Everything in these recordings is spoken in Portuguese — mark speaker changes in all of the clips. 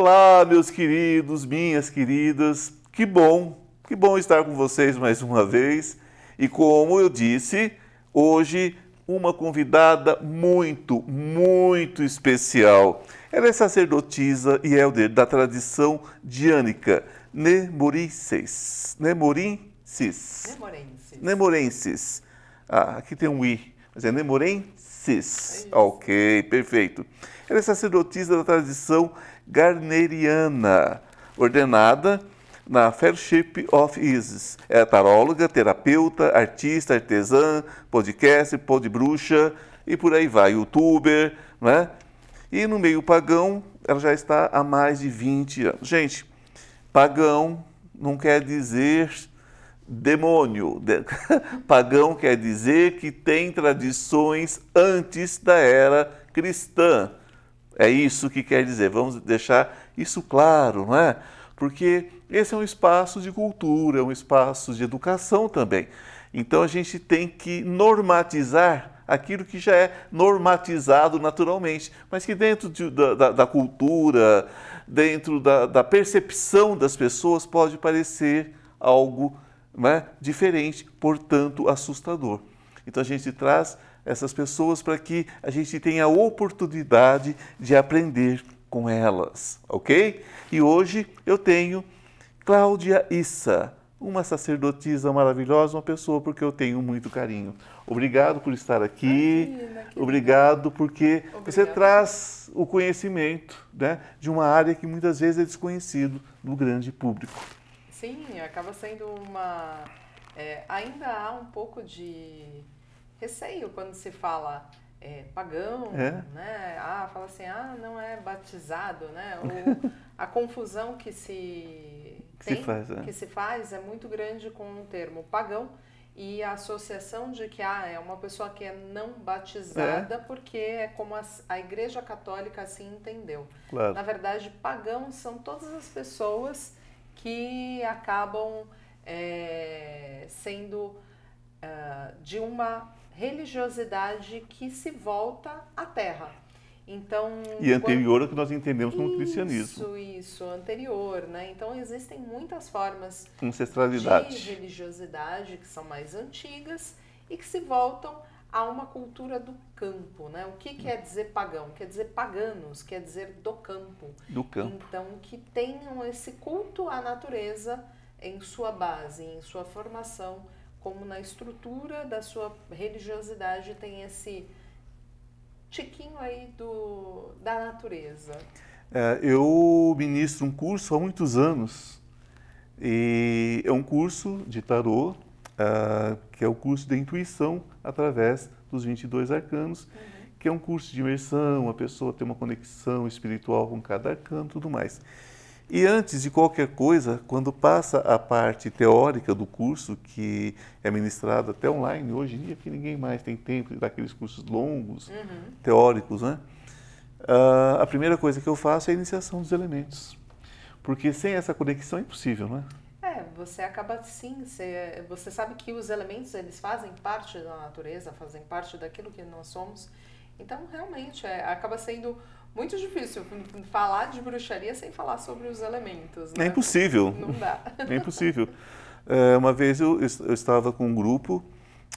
Speaker 1: Olá, meus queridos, minhas queridas. Que bom, que bom estar com vocês mais uma vez. E como eu disse, hoje uma convidada muito, muito especial. Ela é sacerdotisa e elder da tradição diânica Nemorenses. Nemorenses. Ah, aqui tem um i, mas é Nemorenses.
Speaker 2: É
Speaker 1: ok, perfeito. Ela é sacerdotisa da tradição garneriana, ordenada na Fellowship of Isis. É taróloga, terapeuta, artista, artesã, podcast, podbruxa e por aí vai, youtuber, né? E no meio pagão, ela já está há mais de 20 anos. Gente, pagão não quer dizer demônio. De- Pagão quer dizer que tem tradições antes da era cristã. É isso que quer dizer. Vamos deixar isso claro, não é? Porque esse é um espaço de cultura, é um espaço de educação também. Então a gente tem que normatizar aquilo que já é normatizado naturalmente, mas que dentro de- da, da- da cultura, dentro da, da percepção das pessoas, pode parecer algo né, diferente, portanto assustador. Então a gente traz essas pessoas para que a gente tenha a oportunidade de aprender com elas, ok? E hoje eu tenho Cláudia Issa, uma sacerdotisa maravilhosa, uma pessoa porque eu tenho muito carinho. Obrigado por estar aqui.
Speaker 2: Imagina,
Speaker 1: Obrigado porque você traz o conhecimento né, de uma área que muitas vezes é desconhecido do grande público.
Speaker 2: Sim, acaba sendo uma. é, ainda há um pouco de receio quando se fala é, pagão,
Speaker 1: É.
Speaker 2: né? Ah, fala assim, ah, não é batizado, né? Ou a confusão que se
Speaker 1: Que se
Speaker 2: tem,
Speaker 1: faz, é.
Speaker 2: que se faz é muito grande com o termo pagão e a associação de que ah, é uma pessoa que é não batizada porque é como a, a Igreja Católica assim entendeu.
Speaker 1: Claro.
Speaker 2: Na verdade, pagãos são todas as pessoas que acabam é, sendo ah, de uma religiosidade que se volta à terra. Então,
Speaker 1: E anterior ao que nós entendemos como cristianismo,
Speaker 2: Isso, isso, anterior, né? Então existem muitas formas de
Speaker 1: ancestralidade.
Speaker 2: religiosidade que são mais antigas e que se voltam a uma cultura do campo, né? O que quer dizer pagão? Quer dizer paganos, quer dizer do campo.
Speaker 1: do campo.
Speaker 2: Então, que tenham esse culto à natureza em sua base, em sua formação, como na estrutura da sua religiosidade tem esse tiquinho aí do, da natureza.
Speaker 1: É, eu ministro um curso há muitos anos e é um curso de tarô, ah, que é o curso de intuição através dos 22 arcanos, que é um curso de imersão, a pessoa tem uma conexão espiritual com cada arcano e tudo mais. E antes de qualquer coisa, quando passa a parte teórica do curso, que é ministrada até online, hoje em dia que ninguém mais tem tempo daqueles cursos longos, teóricos, né? Ah, a primeira coisa que eu faço é a iniciação dos elementos. Porque sem essa conexão é impossível, né?
Speaker 2: É, você acaba sim, você, você sabe que os elementos eles fazem parte da natureza, fazem parte daquilo que nós somos. Então, realmente, é, acaba sendo muito difícil falar de bruxaria sem falar sobre os elementos.
Speaker 1: É
Speaker 2: Né?
Speaker 1: impossível.
Speaker 2: Não dá.
Speaker 1: É impossível. É, uma vez eu, eu estava com um grupo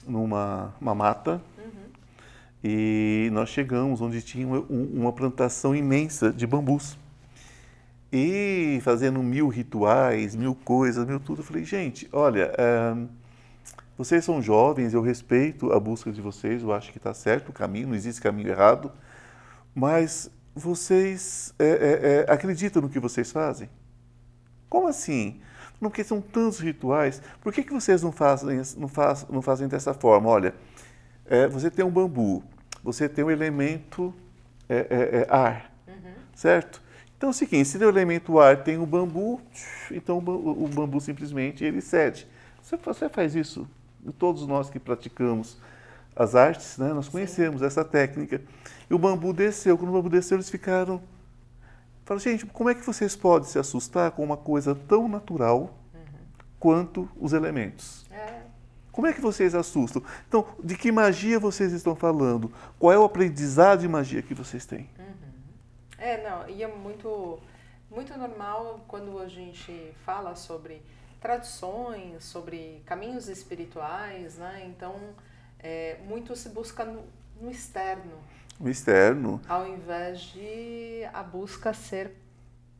Speaker 1: numa uma mata e nós chegamos onde tinha uma, um- uma plantação imensa de bambus. E fazendo mil rituais, mil coisas, mil tudo. Eu falei, gente, olha, é, vocês são jovens, eu respeito a busca de vocês, eu acho que está certo o caminho, não existe caminho errado, mas vocês é, é, é, acreditam no que vocês fazem? Como assim? Não, porque são tantos rituais. Por que, que vocês não fazem, não, faz, não fazem dessa forma? Olha, é, você tem um bambu, você tem um elemento é, ar, certo? Então é o seguinte, se no elemento ar tem o bambu, então o ba- o bambu simplesmente ele cede. Você, faz isso, todos nós que praticamos as artes, né, nós conhecemos essa técnica. E o bambu desceu, quando o bambu desceu eles ficaram Fala, gente, como é que vocês podem se assustar com uma coisa tão natural quanto os elementos?
Speaker 2: É,
Speaker 1: Como é que vocês assustam? Então, de que magia vocês estão falando? Qual é o aprendizado de magia que vocês têm?
Speaker 2: É, não, e é muito, muito normal quando a gente fala sobre tradições, sobre caminhos espirituais, né? Então, é, muito se busca no, no externo.
Speaker 1: No externo.
Speaker 2: Ao invés de a busca ser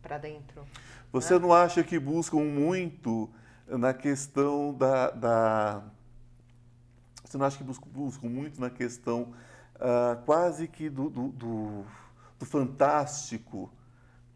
Speaker 2: para dentro.
Speaker 1: Você
Speaker 2: né?
Speaker 1: não acha que buscam muito na questão da, da você não acha que buscam, buscam muito na questão uh, quase que do, do, do, do, fantástico,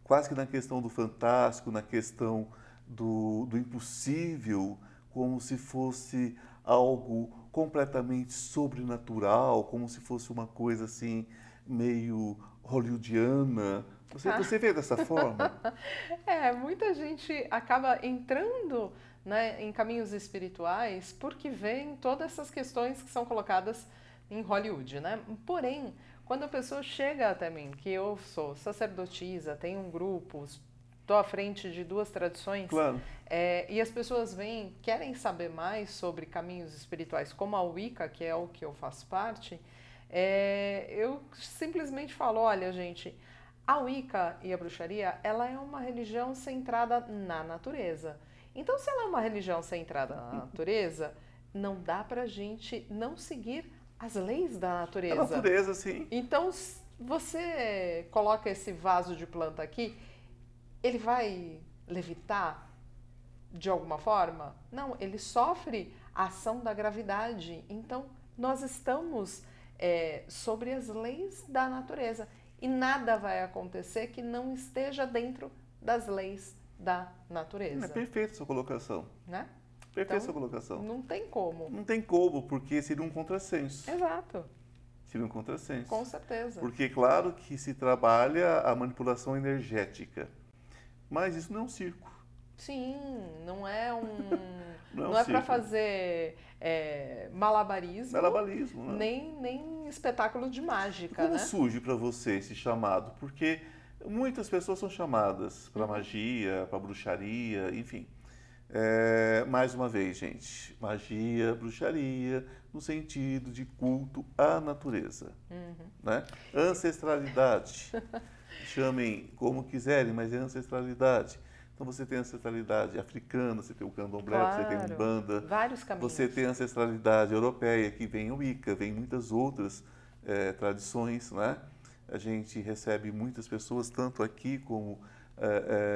Speaker 1: quase que na questão do fantástico, na questão do, do impossível, como se fosse algo completamente sobrenatural, como se fosse uma coisa assim meio hollywoodiana. Você, ah. você vê dessa forma?
Speaker 2: é, muita gente acaba entrando né, em caminhos espirituais porque vem todas essas questões que são colocadas em Hollywood, né? Porém, quando a pessoa chega até mim, que eu sou sacerdotisa, tenho um grupo, estou à frente de duas tradições,
Speaker 1: claro.
Speaker 2: é, e as pessoas vêm, querem saber mais sobre caminhos espirituais, como a Wicca, que é o que eu faço parte, é, eu simplesmente falo, olha, gente, a Wicca e a bruxaria, ela é uma religião centrada na natureza. Então, se ela é uma religião centrada na natureza, não dá para a gente não seguir as leis da natureza.
Speaker 1: A natureza, sim.
Speaker 2: Então, você coloca esse vaso de planta aqui, ele vai levitar de alguma forma? Não, ele sofre a ação da gravidade. Então, nós estamos é, sobre as leis da natureza e nada vai acontecer que não esteja dentro das leis da natureza.
Speaker 1: É perfeita sua colocação.
Speaker 2: Né?
Speaker 1: Perfeita então, colocação.
Speaker 2: Não tem como.
Speaker 1: Não tem como, porque seria um contrassenso.
Speaker 2: Exato.
Speaker 1: Seria um contrassenso.
Speaker 2: Com certeza.
Speaker 1: Porque, claro, que se trabalha a manipulação energética. Mas isso não é um circo.
Speaker 2: Sim, não é um. não é, um é para fazer é, malabarismo.
Speaker 1: Malabarismo, né?
Speaker 2: Nem, nem espetáculo de mágica.
Speaker 1: Como
Speaker 2: né?
Speaker 1: surge para você esse chamado? Porque Muitas pessoas são chamadas para uhum. magia, para bruxaria, enfim. É, mais uma vez, gente, magia, bruxaria, no sentido de culto à natureza. Uhum. Né? Ancestralidade. Chamem como quiserem, mas é ancestralidade. Então você tem ancestralidade africana, você tem o candomblé, claro. você tem banda.
Speaker 2: Vários caminhos.
Speaker 1: Você tem ancestralidade europeia, que vem o Wicca, vem muitas outras é, tradições, né? a gente recebe muitas pessoas, tanto aqui como é,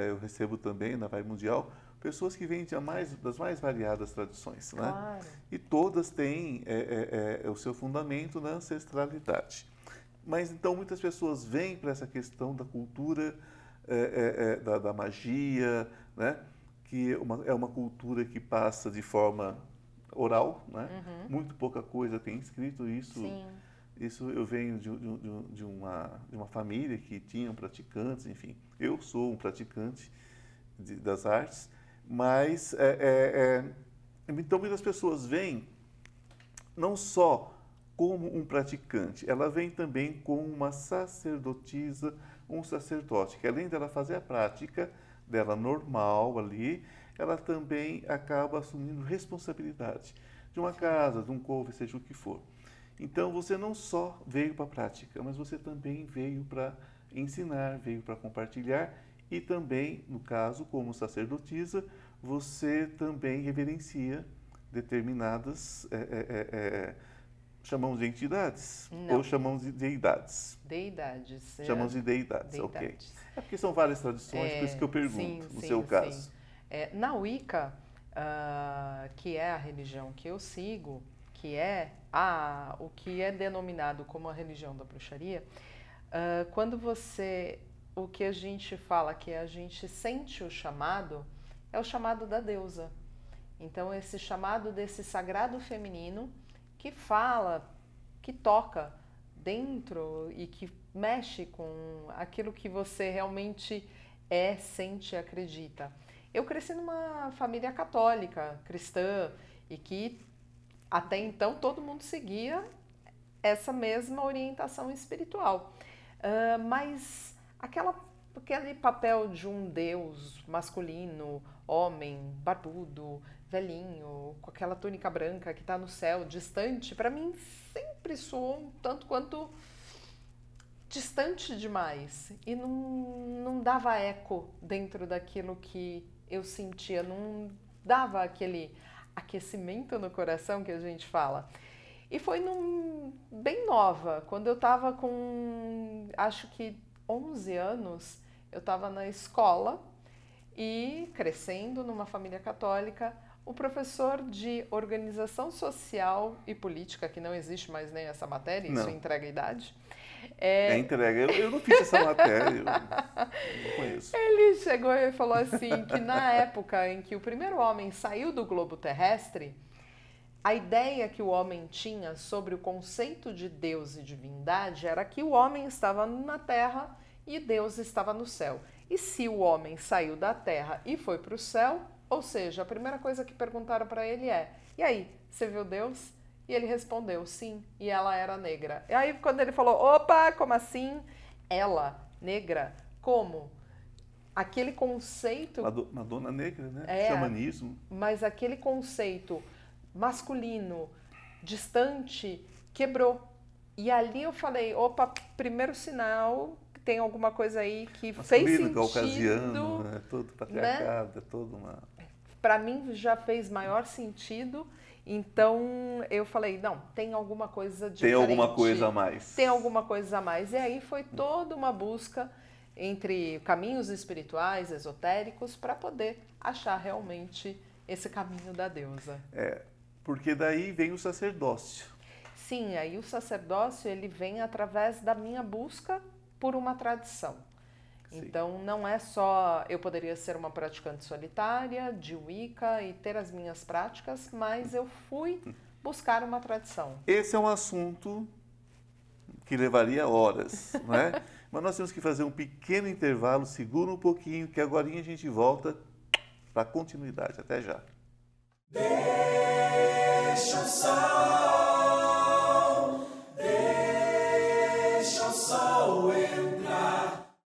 Speaker 1: é, eu recebo também na Vai Mundial, pessoas que vêm mais, das mais variadas tradições. Né?
Speaker 2: Claro.
Speaker 1: E todas têm é, o seu fundamento na ancestralidade. Mas então muitas pessoas vêm para essa questão da cultura, da, da, magia, né? que uma, é uma cultura que passa de forma oral, né? Uhum. muito pouca coisa tem escrito isso.
Speaker 2: Sim
Speaker 1: isso eu venho de, de, de, uma, de uma família que tinham praticantes, enfim. Eu sou um praticante de, das artes, mas é, é, é, então muitas pessoas vêm não só como um praticante, ela vem também como uma sacerdotisa, um sacerdote, que além dela fazer a prática dela normal ali, ela também acaba assumindo responsabilidade de uma casa, de um couve, seja o que for. Então você não só veio para a prática, mas você também veio para ensinar, veio para compartilhar e também, no caso, como sacerdotisa, você também reverencia determinadas, é, é, é, chamamos de entidades
Speaker 2: não.
Speaker 1: ou chamamos de deidades?
Speaker 2: Deidades.
Speaker 1: Chamamos de deidades, deidades. ok. É porque são várias tradições, por isso que eu pergunto, sim, no
Speaker 2: sim,
Speaker 1: seu caso.
Speaker 2: na Wicca, uh, que é a religião que eu sigo, que é a, o que é denominado como a religião da bruxaria, uh, quando você, o que a gente fala que a gente sente o chamado, é o chamado da deusa. Então, esse chamado desse sagrado feminino que fala, que toca dentro e que mexe com aquilo que você realmente é, sente e acredita. Eu cresci numa família católica, cristã, e que até então, todo mundo seguia essa mesma orientação espiritual. Uh, mas aquela, aquele papel de um deus masculino homem, barbudo, velhinho, com aquela túnica branca que está no céu, distante, para mim sempre soou um tanto quanto distante demais e não, não dava eco dentro daquilo que eu sentia, não dava aquele aquecimento no coração que a gente fala. E foi num, bem nova, quando eu estava com acho que 11 anos, eu estava na escola e crescendo numa família católica, o professor de organização social e política, que não existe mais nem essa matéria, isso
Speaker 1: Não.
Speaker 2: entrega a idade.
Speaker 1: É, entrega. Eu, eu não fiz essa matéria, eu não conheço.
Speaker 2: Ele chegou e falou assim que na época em que o primeiro homem saiu do globo terrestre, a ideia que o homem tinha sobre o conceito de Deus e divindade era que o homem estava na terra e Deus estava no céu. E se o homem saiu da terra e foi para o céu, ou seja, a primeira coisa que perguntaram para ele é: "E aí, você viu Deus?" E ele respondeu: "Sim", e ela era negra. E aí quando ele falou: "Opa, como assim? Ela, negra, como?" Aquele conceito
Speaker 1: Mado- Madonna Negra, né?
Speaker 2: É.
Speaker 1: Xamanismo.
Speaker 2: mas aquele conceito masculino, distante, quebrou. E ali eu falei, opa, primeiro sinal, tem alguma coisa aí que fez
Speaker 1: Masculino,
Speaker 2: sentido.
Speaker 1: caucasiano, é todo patriarcado, é todo uma...
Speaker 2: Para mim já fez maior sentido. Então eu falei, não, tem alguma coisa
Speaker 1: Tem
Speaker 2: diferente.
Speaker 1: alguma coisa a mais.
Speaker 2: Tem alguma coisa a mais. E aí foi toda uma busca entre caminhos espirituais, esotéricos, para poder achar realmente esse caminho da deusa.
Speaker 1: É, porque daí vem o sacerdócio.
Speaker 2: Sim, aí o sacerdócio ele vem através da minha busca por uma tradição.
Speaker 1: Sim.
Speaker 2: Então não é só eu poderia ser uma praticante solitária de Wicca e ter as minhas práticas, mas eu fui buscar uma tradição.
Speaker 1: Esse é um assunto que levaria horas, não é? Mas nós temos que fazer um pequeno intervalo, segura um pouquinho, que agora a gente volta para a continuidade. Até já.
Speaker 3: Deixa o sol,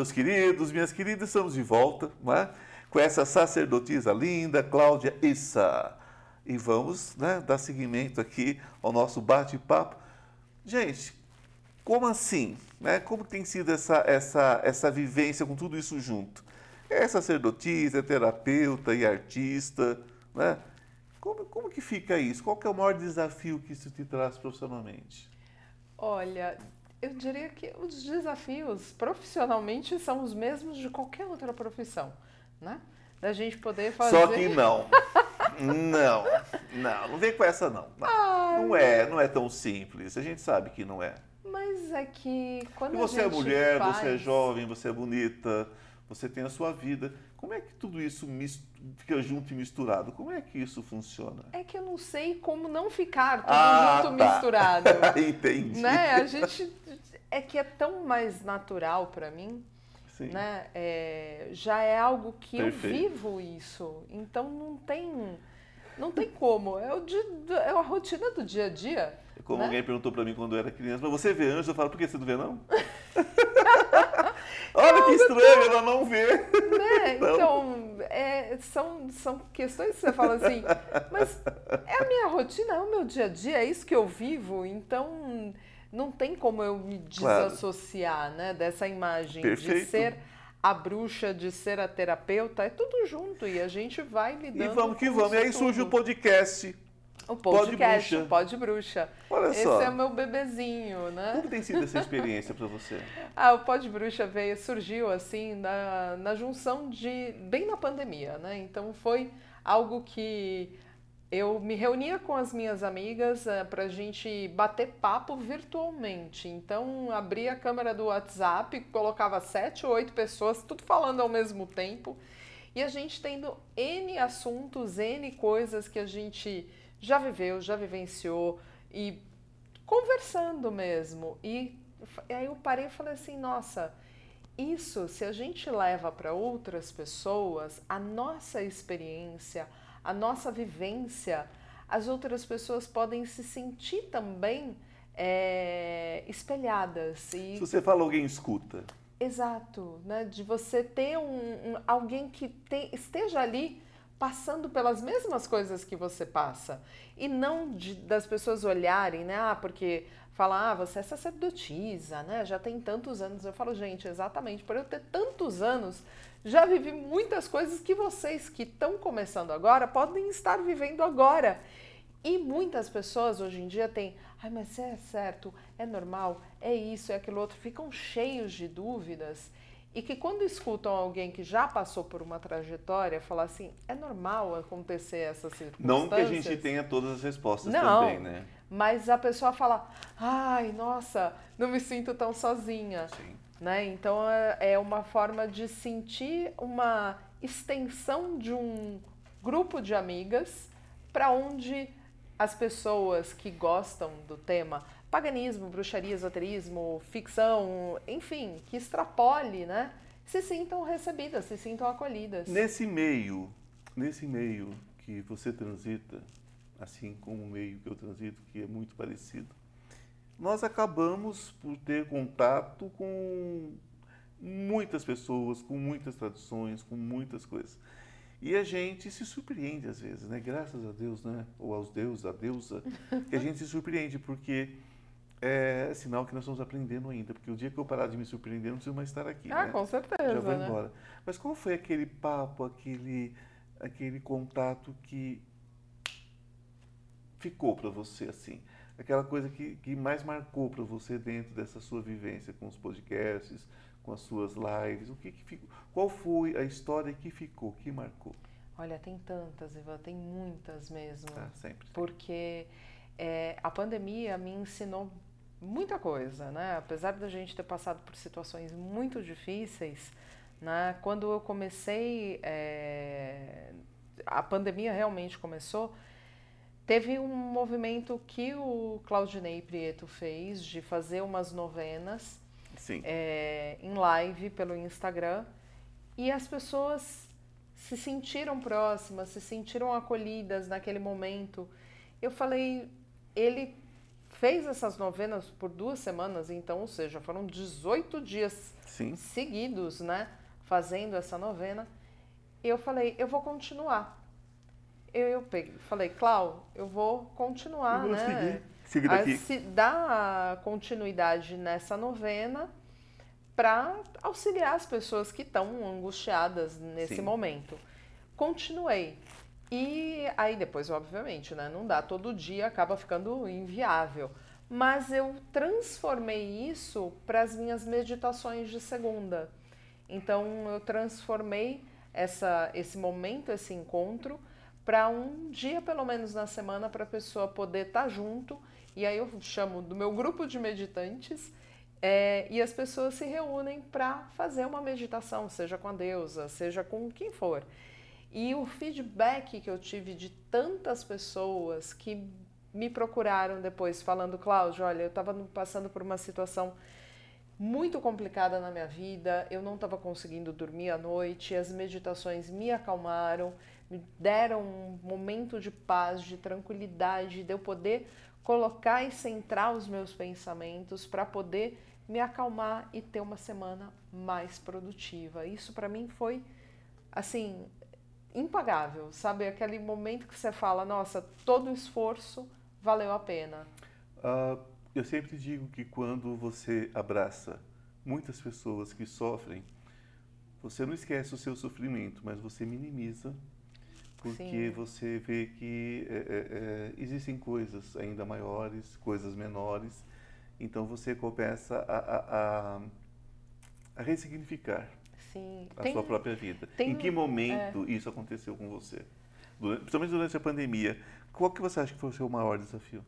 Speaker 1: meus queridos, minhas queridas, estamos de volta é? com essa sacerdotisa linda, Cláudia Issa. E vamos né, dar seguimento aqui ao nosso bate-papo. Gente, como assim? Né? Como tem sido essa, essa, essa vivência com tudo isso junto? É sacerdotisa, é terapeuta e artista, né? Como, como que fica isso? Qual que é o maior desafio que isso te traz profissionalmente?
Speaker 2: Olha, eu diria que os desafios profissionalmente são os mesmos de qualquer outra profissão, né? Da gente poder fazer.
Speaker 1: Só que não. Não, não, não vem com essa não. Não, não é, não é tão simples. A gente sabe que não é.
Speaker 2: Mas é que quando
Speaker 1: E
Speaker 2: a
Speaker 1: você é mulher,
Speaker 2: faz...
Speaker 1: você é jovem, você é bonita, você tem a sua vida. Como é que tudo isso fica junto e misturado? Como é que isso funciona?
Speaker 2: É que eu não sei como não ficar tudo
Speaker 1: Ah,
Speaker 2: junto
Speaker 1: tá.
Speaker 2: misturado.
Speaker 1: Entendi.
Speaker 2: né? A gente é que é tão mais natural para mim,
Speaker 1: Sim.
Speaker 2: né? É, já é algo que
Speaker 1: Perfeito.
Speaker 2: eu vivo isso, então não tem Não tem como. É, o dia, é a rotina do dia a dia.
Speaker 1: Como
Speaker 2: né?
Speaker 1: alguém perguntou para mim quando eu era criança, mas você vê anjo? Eu falo, por que você não vê não? Olha que estranho, ela não vê.
Speaker 2: Né? Então, é, são, são questões que você fala assim, mas é a minha rotina, é o meu dia a dia, é isso que eu vivo, então não tem como eu me
Speaker 1: Claro.
Speaker 2: desassociar né, dessa imagem de
Speaker 1: Perfeito.
Speaker 2: ser a bruxa, de ser a terapeuta, é tudo junto e a gente vai
Speaker 1: E
Speaker 2: lidando
Speaker 1: vamos que vamos. E aí surge o
Speaker 2: tudo.
Speaker 1: podcast.
Speaker 2: o
Speaker 1: Pode
Speaker 2: podcast,
Speaker 1: Bruxa.
Speaker 2: o Pode Bruxa.
Speaker 1: Olha
Speaker 2: Esse
Speaker 1: só.
Speaker 2: é o meu bebezinho, né?
Speaker 1: Como tem sido essa experiência para você?
Speaker 2: Ah, o Pó de Bruxa veio, surgiu assim na, na junção de. bem na pandemia, né? Então foi algo que eu me reunia com as minhas amigas eh, pra gente bater papo virtualmente. Então abria a câmera do WhatsApp, colocava sete ou oito pessoas, tudo falando ao mesmo tempo. E a gente tendo N assuntos, N coisas que a gente já viveu, já vivenciou e conversando mesmo. E f- aí eu parei e falei assim, nossa, isso se a gente leva para outras pessoas, a nossa experiência, a nossa vivência, as outras pessoas podem se sentir também é, espelhadas. E
Speaker 1: Se você fala, alguém escuta.
Speaker 2: Exato, né? De você ter um, um- alguém que te- esteja ali passando pelas mesmas coisas que você passa e não de- das pessoas olharem, né? Ah, porque falar, ah, você é sacerdotisa, né? Já tem tantos anos. Eu falo, gente, exatamente, por eu ter tantos anos, já vivi muitas coisas que vocês que estão começando agora podem estar vivendo agora. E muitas pessoas hoje em dia têm, ai, mas é certo, é normal, é isso, é aquilo outro, ficam cheios de dúvidas e que quando escutam alguém que já passou por uma trajetória, falar assim, é normal acontecer essas circunstâncias.
Speaker 1: Não que a gente tenha todas as respostas
Speaker 2: Não.
Speaker 1: também, né?
Speaker 2: Mas a pessoa fala, ai, nossa, não me sinto tão sozinha
Speaker 1: Sim.
Speaker 2: Né? Então é é uma forma de sentir uma extensão de um grupo de amigas para onde as pessoas que gostam do tema paganismo, bruxaria, esoterismo, ficção, enfim, que extrapole, né? Se sintam recebidas, se sintam acolhidas.
Speaker 1: Nesse meio, nesse meio que você transita, assim como o meio que eu transito, que é muito parecido, nós acabamos por ter contato com muitas pessoas, com muitas tradições, com muitas coisas. E a gente se surpreende às vezes, né? Graças a Deus, né? Ou aos deuses, a deusa, que a gente se surpreende, porque é sinal que nós estamos aprendendo ainda. Porque o dia que eu parar de me surpreender, eu não preciso mais estar aqui.
Speaker 2: ah,
Speaker 1: né?
Speaker 2: com certeza,
Speaker 1: já vai
Speaker 2: né?
Speaker 1: embora. Mas qual foi aquele papo, aquele, aquele contato que ficou para você assim? Aquela coisa que, que mais marcou para você dentro dessa sua vivência com os podcasts, com as suas lives? O que, que ficou? Qual foi a história que ficou, que marcou?
Speaker 2: Olha, tem tantas, Ivan, tem muitas mesmo.
Speaker 1: Tá, sempre.
Speaker 2: porque é, a pandemia me ensinou muita coisa, né? Apesar da gente ter passado por situações muito difíceis, né? Quando eu comecei, é, a pandemia realmente começou, teve um movimento que o Claudinei Prieto fez de fazer umas novenas é, em live pelo Instagram e as pessoas se sentiram próximas, se sentiram acolhidas naquele momento. Eu falei, ele fez essas novenas por duas semanas, então, ou seja, foram 18 dias
Speaker 1: Sim.
Speaker 2: seguidos, né, fazendo essa novena. Eu falei, eu vou continuar. Eu, eu peguei, falei, Clau, eu vou continuar,
Speaker 1: Eu vou
Speaker 2: né?
Speaker 1: seguir, seguir
Speaker 2: a se dar continuidade nessa novena para auxiliar as pessoas que estão angustiadas nesse
Speaker 1: Sim.
Speaker 2: momento. Continuei. E aí depois, obviamente, né, não dá todo dia, acaba ficando inviável. Mas eu transformei isso para as minhas meditações de segunda. Então eu transformei essa, esse momento, esse encontro, para um dia pelo menos na semana para a pessoa poder estar junto. E aí eu chamo do meu grupo de meditantes é, e as pessoas se reúnem para fazer uma meditação, seja com a deusa, seja com quem for. E o feedback que eu tive de tantas pessoas que me procuraram depois falando, Cláudio, olha, eu estava passando por uma situação muito complicada na minha vida, eu não estava conseguindo dormir à noite, as meditações me acalmaram, me deram um momento de paz, de tranquilidade, de eu poder colocar e centrar os meus pensamentos para poder me acalmar e ter uma semana mais produtiva. Isso para mim foi assim impagável, sabe? Aquele momento que você fala, nossa, todo o esforço valeu a pena.
Speaker 1: Uh, eu sempre digo que quando você abraça muitas pessoas que sofrem, você não esquece o seu sofrimento, mas você minimiza porque Sim. você vê que é, é, é, existem coisas ainda maiores, coisas menores, então você começa a, a, a, a ressignificar
Speaker 2: Sim.
Speaker 1: a tem, sua própria vida. Tem, em que momento é. isso aconteceu com você? Durante, principalmente durante a pandemia. Qual que você acha que foi o seu maior desafio?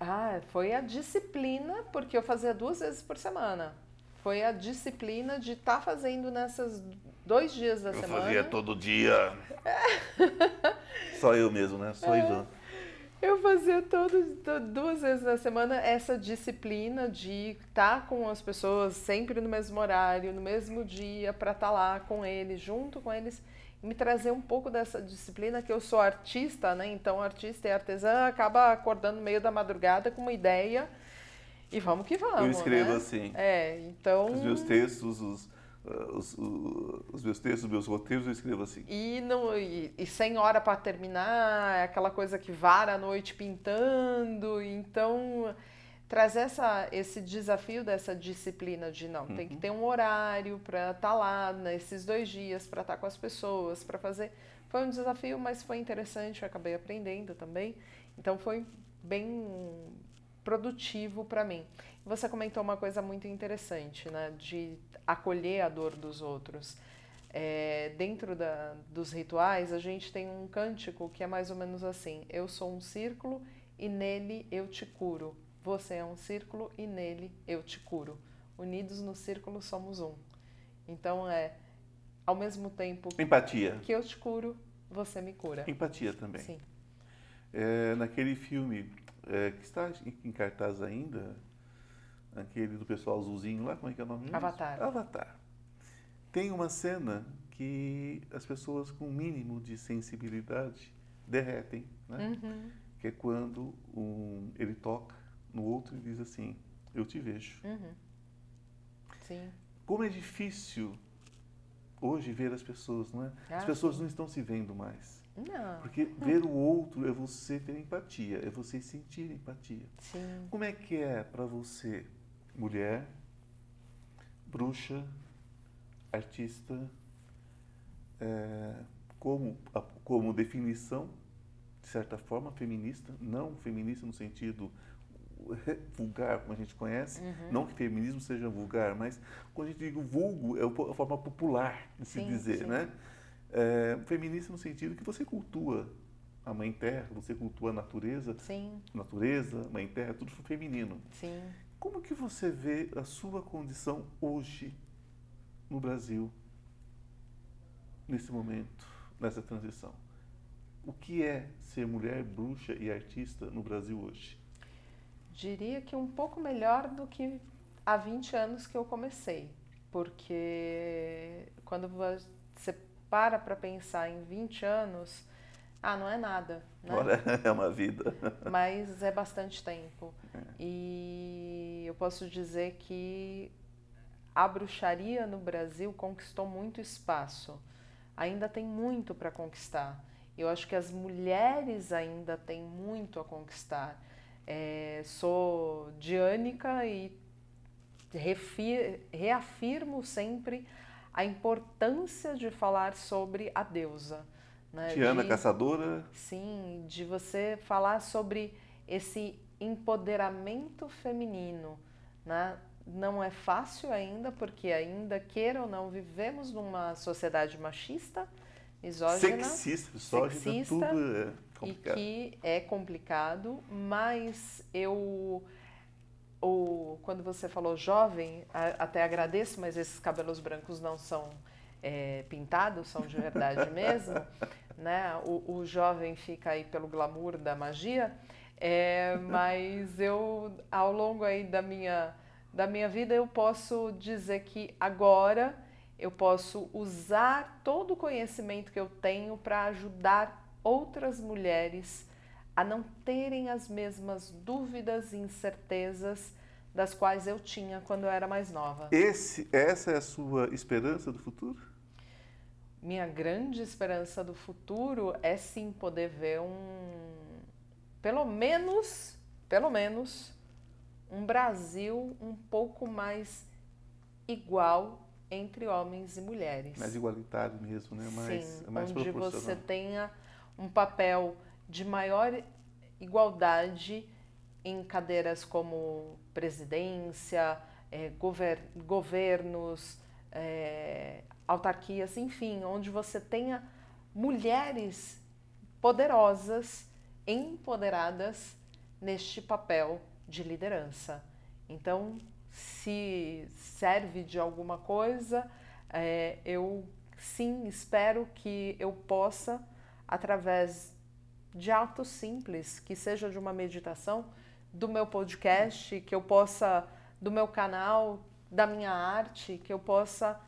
Speaker 2: Ah, foi a disciplina, porque eu fazia duas vezes por semana. Foi a disciplina de estar tá fazendo nessas dois dias da
Speaker 1: eu
Speaker 2: semana.
Speaker 1: Eu fazia todo dia. Só eu mesmo, né? Só é. Ivan.
Speaker 2: Eu fazia todo, duas vezes na semana essa disciplina de estar tá com as pessoas sempre no mesmo horário, no mesmo dia, para estar tá lá com eles, junto com eles, e me trazer um pouco dessa disciplina que eu sou artista, né? Então, artista e artesã acaba acordando no meio da madrugada com uma ideia e vamos que vamos.
Speaker 1: Eu escrevo
Speaker 2: né?
Speaker 1: assim.
Speaker 2: É, então.
Speaker 1: Os meus textos, os, Uh, os, os, meus textos, os meus roteiros eu escrevo assim.
Speaker 2: E, não, e, e sem hora para terminar, é aquela coisa que vara a noite pintando. Então, trazer essa, esse desafio dessa disciplina de não, uhum. tem que uhum. ter um horário para estar tá lá nesses dois dias, para estar tá com as pessoas, para fazer. Foi um desafio, mas foi interessante, eu acabei aprendendo também. Então, foi bem produtivo para mim. Você comentou uma coisa muito interessante, né, de acolher a dor dos outros. É, dentro da, dos rituais, a gente tem um cântico que é mais ou menos assim: Eu sou um círculo e nele eu te curo. Você é um círculo e nele eu te curo. Unidos no círculo somos um. Então é ao mesmo tempo
Speaker 1: empatia
Speaker 2: que eu te curo, você me cura.
Speaker 1: Empatia também.
Speaker 2: Sim.
Speaker 1: É, naquele filme é, que está em cartaz ainda, aquele do pessoal azulzinho lá, como é que é o nome mesmo?
Speaker 2: Avatar.
Speaker 1: Avatar. Tem uma cena que as pessoas com um mínimo de sensibilidade derretem, né? Uhum. Que é quando um, ele toca no outro e diz assim, eu te vejo.
Speaker 2: Uhum. Sim.
Speaker 1: Como é difícil hoje ver as pessoas, não é? Ah, as pessoas sim. não estão se vendo mais.
Speaker 2: Não.
Speaker 1: Porque ver o outro é você ter empatia, é você sentir empatia.
Speaker 2: Sim.
Speaker 1: Como é que é para você mulher, bruxa, artista, é, como, como definição, de certa forma, feminista, não feminista no sentido vulgar, como a gente conhece, uhum. não que feminismo seja vulgar, mas quando a gente diz vulgo, é a forma popular de se sim, dizer, sim. né? É, feminista no sentido que você cultua a mãe terra, você cultua a natureza,
Speaker 2: sim.
Speaker 1: natureza, mãe terra, tudo feminino.
Speaker 2: Sim.
Speaker 1: Como que você vê a sua condição hoje no Brasil, nesse momento, nessa transição? O que é ser mulher, bruxa e artista no Brasil hoje?
Speaker 2: Diria que um pouco melhor do que há 20 anos que eu comecei, porque quando para para pensar em 20 anos, ah, não é nada. Né?
Speaker 1: É uma vida.
Speaker 2: Mas é bastante tempo. É. E eu posso dizer que a bruxaria no Brasil conquistou muito espaço. Ainda tem muito para conquistar. Eu acho que as mulheres ainda têm muito a conquistar. É, sou diânica e reafirmo sempre a importância de falar sobre a deusa. Né?
Speaker 1: Tiana de, Caçadora.
Speaker 2: Sim, de você falar sobre esse empoderamento feminino. Né? Não é fácil ainda, porque ainda, queira ou não, vivemos numa sociedade machista, misógina,
Speaker 1: sexista, misógina, sexista, tudo é complicado.
Speaker 2: E que é complicado, mas eu o, quando você falou jovem, a, até agradeço, mas esses cabelos brancos não são é, pintados, são de verdade mesmo. né? O, o, jovem fica aí pelo glamour da magia, é, mas eu, ao longo aí da minha da minha vida, eu posso dizer que agora eu posso usar todo o conhecimento que eu tenho para ajudar outras mulheres a não terem as mesmas dúvidas e incertezas das quais eu tinha quando eu era mais nova.
Speaker 1: Esse, essa é a sua esperança do futuro?
Speaker 2: Minha grande esperança do futuro é sim poder ver um, pelo menos, pelo menos, um Brasil um pouco mais igual entre homens e mulheres.
Speaker 1: Mais igualitário mesmo, né? Mais,
Speaker 2: Sim,
Speaker 1: mais
Speaker 2: onde você tenha um papel de maior igualdade em cadeiras como presidência, eh, gover- governos, eh, autarquias, enfim, onde você tenha mulheres poderosas, empoderadas neste papel de liderança. Então, se serve de alguma coisa, eh, eu sim espero que eu possa, através de atos simples, que seja de uma meditação, do meu podcast, que eu possa, do meu canal, da minha arte, que eu possa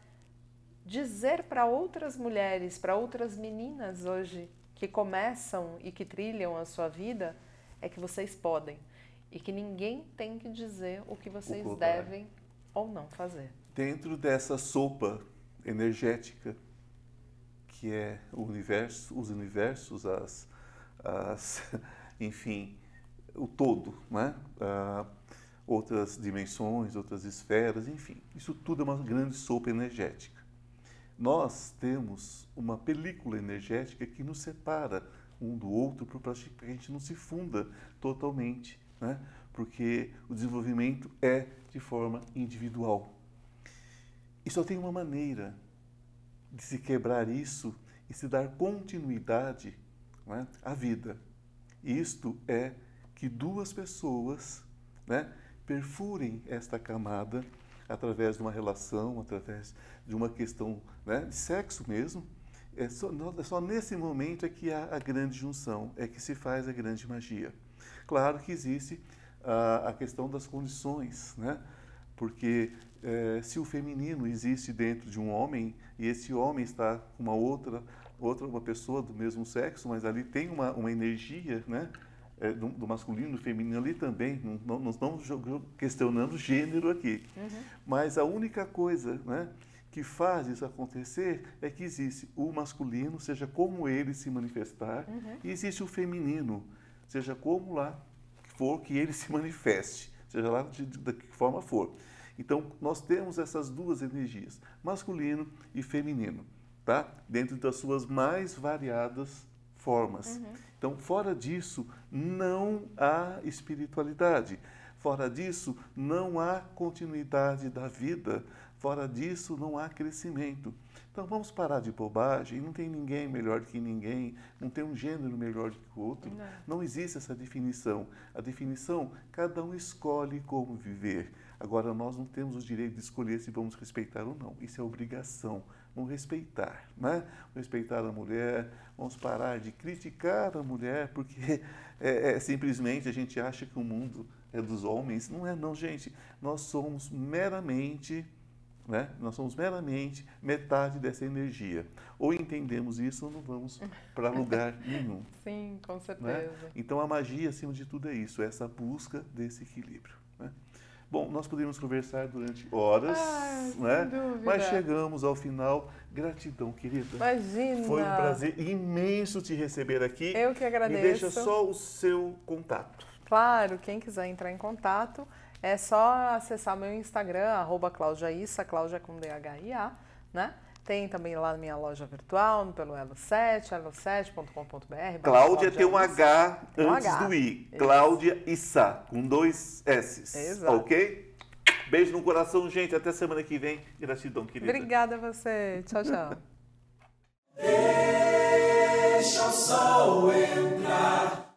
Speaker 2: dizer para outras mulheres, para outras meninas hoje que começam e que trilham a sua vida, é que vocês podem e que ninguém tem que dizer o que vocês
Speaker 1: contrário.
Speaker 2: devem ou não fazer.
Speaker 1: Dentro dessa sopa energética que é o universo, os universos, as, as enfim, o todo, né? Ah, outras dimensões, outras esferas, enfim, isso tudo é uma grande sopa energética. Nós temos uma película energética que nos separa um do outro para que a gente não se funda totalmente, né? porque o desenvolvimento é de forma individual. E só tem uma maneira de se quebrar isso e se dar continuidade né, à vida. Isto é que duas pessoas né, perfurem esta camada através de uma relação, através de uma questão né, de sexo mesmo. É só, é só nesse momento é que há a grande junção, é que se faz a grande magia. Claro que existe a, a questão das condições, né? porque eh, se o feminino existe dentro de um homem e esse homem está com uma outra outra uma pessoa do mesmo sexo, mas ali tem uma, uma energia, né, eh, do, do masculino, do feminino ali também. Não, não, não estamos questionando gênero aqui, mas a única coisa, né, que faz isso acontecer é que existe o masculino, seja como ele se manifestar, e existe o feminino, seja como lá for que ele se manifeste, seja lá de, de, da que forma for. Então, nós temos essas duas energias, masculino e feminino, tá? Dentro das suas mais variadas formas. Então, fora disso, não há espiritualidade. Fora disso, não há continuidade da vida. Fora disso, não há crescimento. Então, vamos parar de bobagem. Não tem ninguém melhor que ninguém, não tem um gênero melhor que o outro. Não existe essa definição. A definição, cada um escolhe como viver. Agora, nós não temos o direito de escolher se vamos respeitar ou não. Isso é obrigação. Vamos respeitar, né? Vamos respeitar a mulher, vamos parar de criticar a mulher, porque é, é, simplesmente a gente acha que o mundo é dos homens. Não é, não, gente. Nós somos meramente né? Nós somos meramente metade dessa energia. Ou entendemos isso ou não vamos para lugar nenhum.
Speaker 2: Sim, com
Speaker 1: Né?
Speaker 2: certeza.
Speaker 1: Então a magia, acima de tudo, é isso, é essa busca desse equilíbrio. Bom, nós poderíamos conversar durante horas,
Speaker 2: Ah,
Speaker 1: né? mas chegamos ao final. Gratidão, querida.
Speaker 2: Imagina!
Speaker 1: Foi um prazer imenso te receber aqui.
Speaker 2: Eu que
Speaker 1: Me
Speaker 2: agradeço.
Speaker 1: deixa só o seu contato.
Speaker 2: Claro, quem quiser entrar em contato, é só acessar meu Instagram, arroba claudiaissa, Cláudia com D-H-I-A, né? Tem também lá na minha loja virtual, pelo Elo7, elo7.com.br.
Speaker 1: Cláudia tem um H
Speaker 2: Um
Speaker 1: antes
Speaker 2: H.
Speaker 1: do I.
Speaker 2: Isso.
Speaker 1: Cláudia Issa, com dois S.
Speaker 2: Exato.
Speaker 1: Ok? Beijo no coração, gente. Até semana que vem. Gratidão, querida.
Speaker 2: Obrigada a você. Tchau, tchau.
Speaker 3: Deixa o sol entrar.